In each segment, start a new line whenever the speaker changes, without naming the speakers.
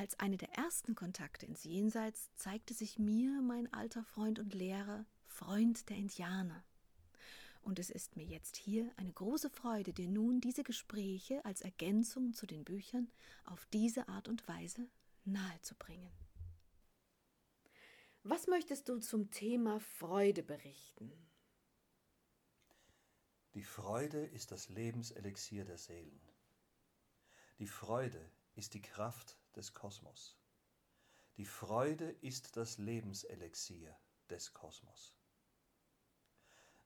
Als eine der ersten Kontakte ins Jenseits zeigte sich mir mein alter Freund und Lehrer, Freund der Indianer. Und es ist mir jetzt hier eine große Freude, dir nun diese Gespräche als Ergänzung zu den Büchern auf diese Art und Weise nahezubringen. Was möchtest du zum Thema Freude berichten?
Die Freude ist das Lebenselixier der Seelen. Die Freude ist die Kraft des Kosmos. Die Freude ist das Lebenselixier des Kosmos.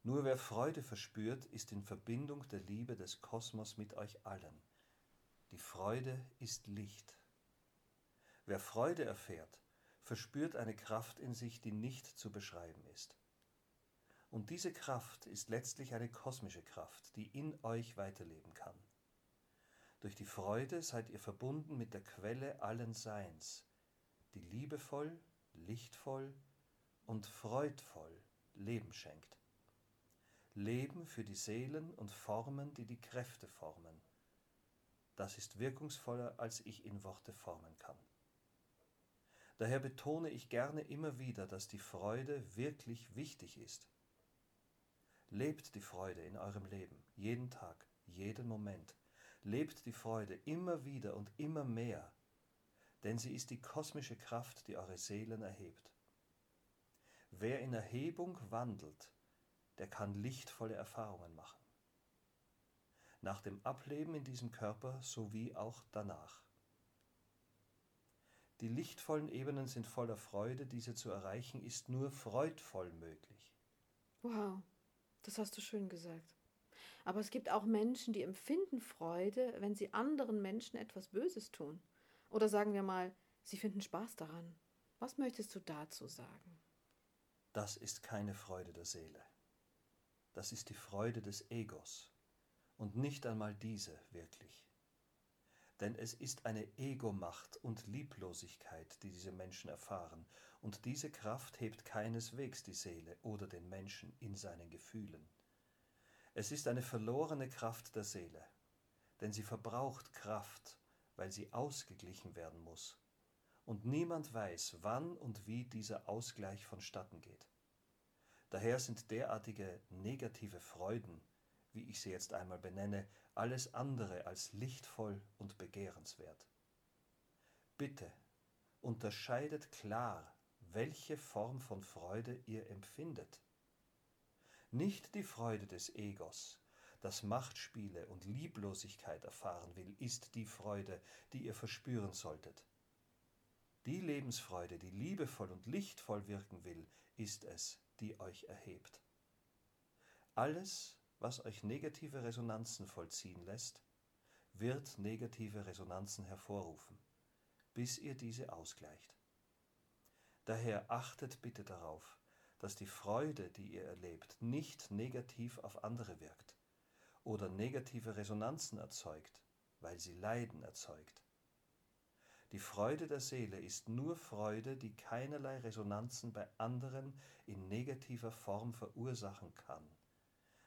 Nur wer Freude verspürt, ist in Verbindung der Liebe des Kosmos mit euch allen. Die Freude ist Licht. Wer Freude erfährt, verspürt eine Kraft in sich, die nicht zu beschreiben ist. Und diese Kraft ist letztlich eine kosmische Kraft, die in euch weiterleben kann. Durch die Freude seid ihr verbunden mit der Quelle allen Seins, die liebevoll, lichtvoll und freudvoll Leben schenkt. Leben für die Seelen und Formen, die die Kräfte formen. Das ist wirkungsvoller, als ich in Worte formen kann. Daher betone ich gerne immer wieder, dass die Freude wirklich wichtig ist. Lebt die Freude in eurem Leben, jeden Tag, jeden Moment, lebt die Freude immer wieder und immer mehr, denn sie ist die kosmische Kraft, die eure Seelen erhebt. Wer in Erhebung wandelt, der kann lichtvolle Erfahrungen machen. Nach dem Ableben in diesem Körper sowie auch danach. Die lichtvollen Ebenen sind voller Freude, diese zu erreichen ist nur freudvoll möglich.
Wow, das hast du schön gesagt. Aber es gibt auch Menschen, die empfinden Freude, wenn sie anderen Menschen etwas Böses tun. Oder sagen wir mal, sie finden Spaß daran. Was möchtest du dazu sagen?
Das ist keine Freude der Seele. Das ist die Freude des Egos und nicht einmal diese wirklich. Denn es ist eine Egomacht und Lieblosigkeit, die diese Menschen erfahren, und diese Kraft hebt keineswegs die Seele oder den Menschen in seinen Gefühlen. Es ist eine verlorene Kraft der Seele, denn sie verbraucht Kraft, weil sie ausgeglichen werden muss. Und niemand weiß, wann und wie dieser Ausgleich vonstatten geht. Daher sind derartige negative Freuden, wie ich sie jetzt einmal benenne, alles andere als lichtvoll und begehrenswert. Bitte unterscheidet klar, welche Form von Freude ihr empfindet nicht die Freude des Egos, das Machtspiele und Lieblosigkeit erfahren will, ist die Freude, die ihr verspüren solltet. Die Lebensfreude, die liebevoll und lichtvoll wirken will, ist es, die euch erhebt. Alles, was euch negative Resonanzen vollziehen lässt, wird negative Resonanzen hervorrufen, bis ihr diese ausgleicht. Daher achtet bitte darauf, dass die Freude, die ihr erlebt, nicht negativ auf andere wirkt oder negative Resonanzen erzeugt, weil sie Leiden erzeugt. Die Freude der Seele ist nur Freude, die keinerlei Resonanzen bei anderen in negativer Form verursachen kann,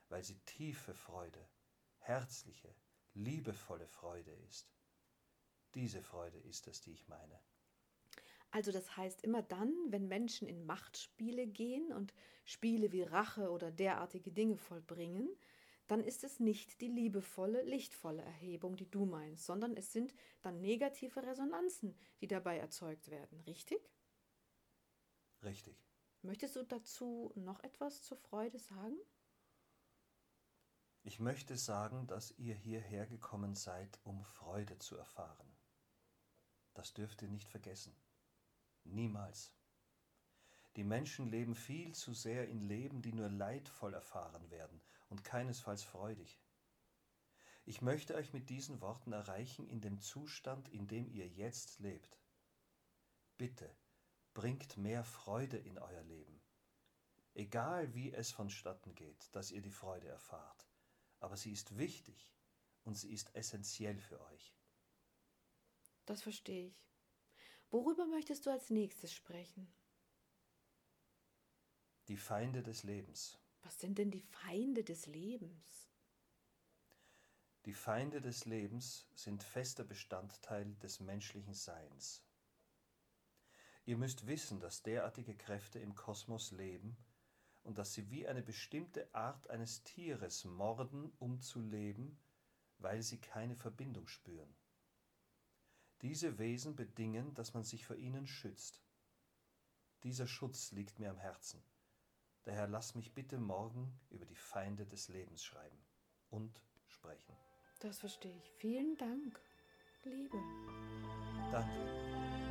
weil sie tiefe Freude, herzliche, liebevolle Freude ist. Diese Freude ist es, die ich meine.
Also das heißt, immer dann, wenn Menschen in Machtspiele gehen und Spiele wie Rache oder derartige Dinge vollbringen, dann ist es nicht die liebevolle, lichtvolle Erhebung, die du meinst, sondern es sind dann negative Resonanzen, die dabei erzeugt werden, richtig?
Richtig.
Möchtest du dazu noch etwas zur Freude sagen?
Ich möchte sagen, dass ihr hierher gekommen seid, um Freude zu erfahren. Das dürft ihr nicht vergessen. Niemals. Die Menschen leben viel zu sehr in Leben, die nur leidvoll erfahren werden und keinesfalls freudig. Ich möchte euch mit diesen Worten erreichen in dem Zustand, in dem ihr jetzt lebt. Bitte, bringt mehr Freude in euer Leben. egal wie es vonstatten geht, dass ihr die Freude erfahrt, aber sie ist wichtig und sie ist essentiell für euch.
Das verstehe ich. Worüber möchtest du als nächstes sprechen?
Die Feinde des Lebens.
Was sind denn die Feinde des Lebens?
Die Feinde des Lebens sind fester Bestandteil des menschlichen Seins. Ihr müsst wissen, dass derartige Kräfte im Kosmos leben und dass sie wie eine bestimmte Art eines Tieres morden, um zu leben, weil sie keine Verbindung spüren. Diese Wesen bedingen, dass man sich vor ihnen schützt. Dieser Schutz liegt mir am Herzen. Daher lass mich bitte morgen über die Feinde des Lebens schreiben und sprechen.
Das verstehe ich. Vielen Dank, Liebe.
Danke.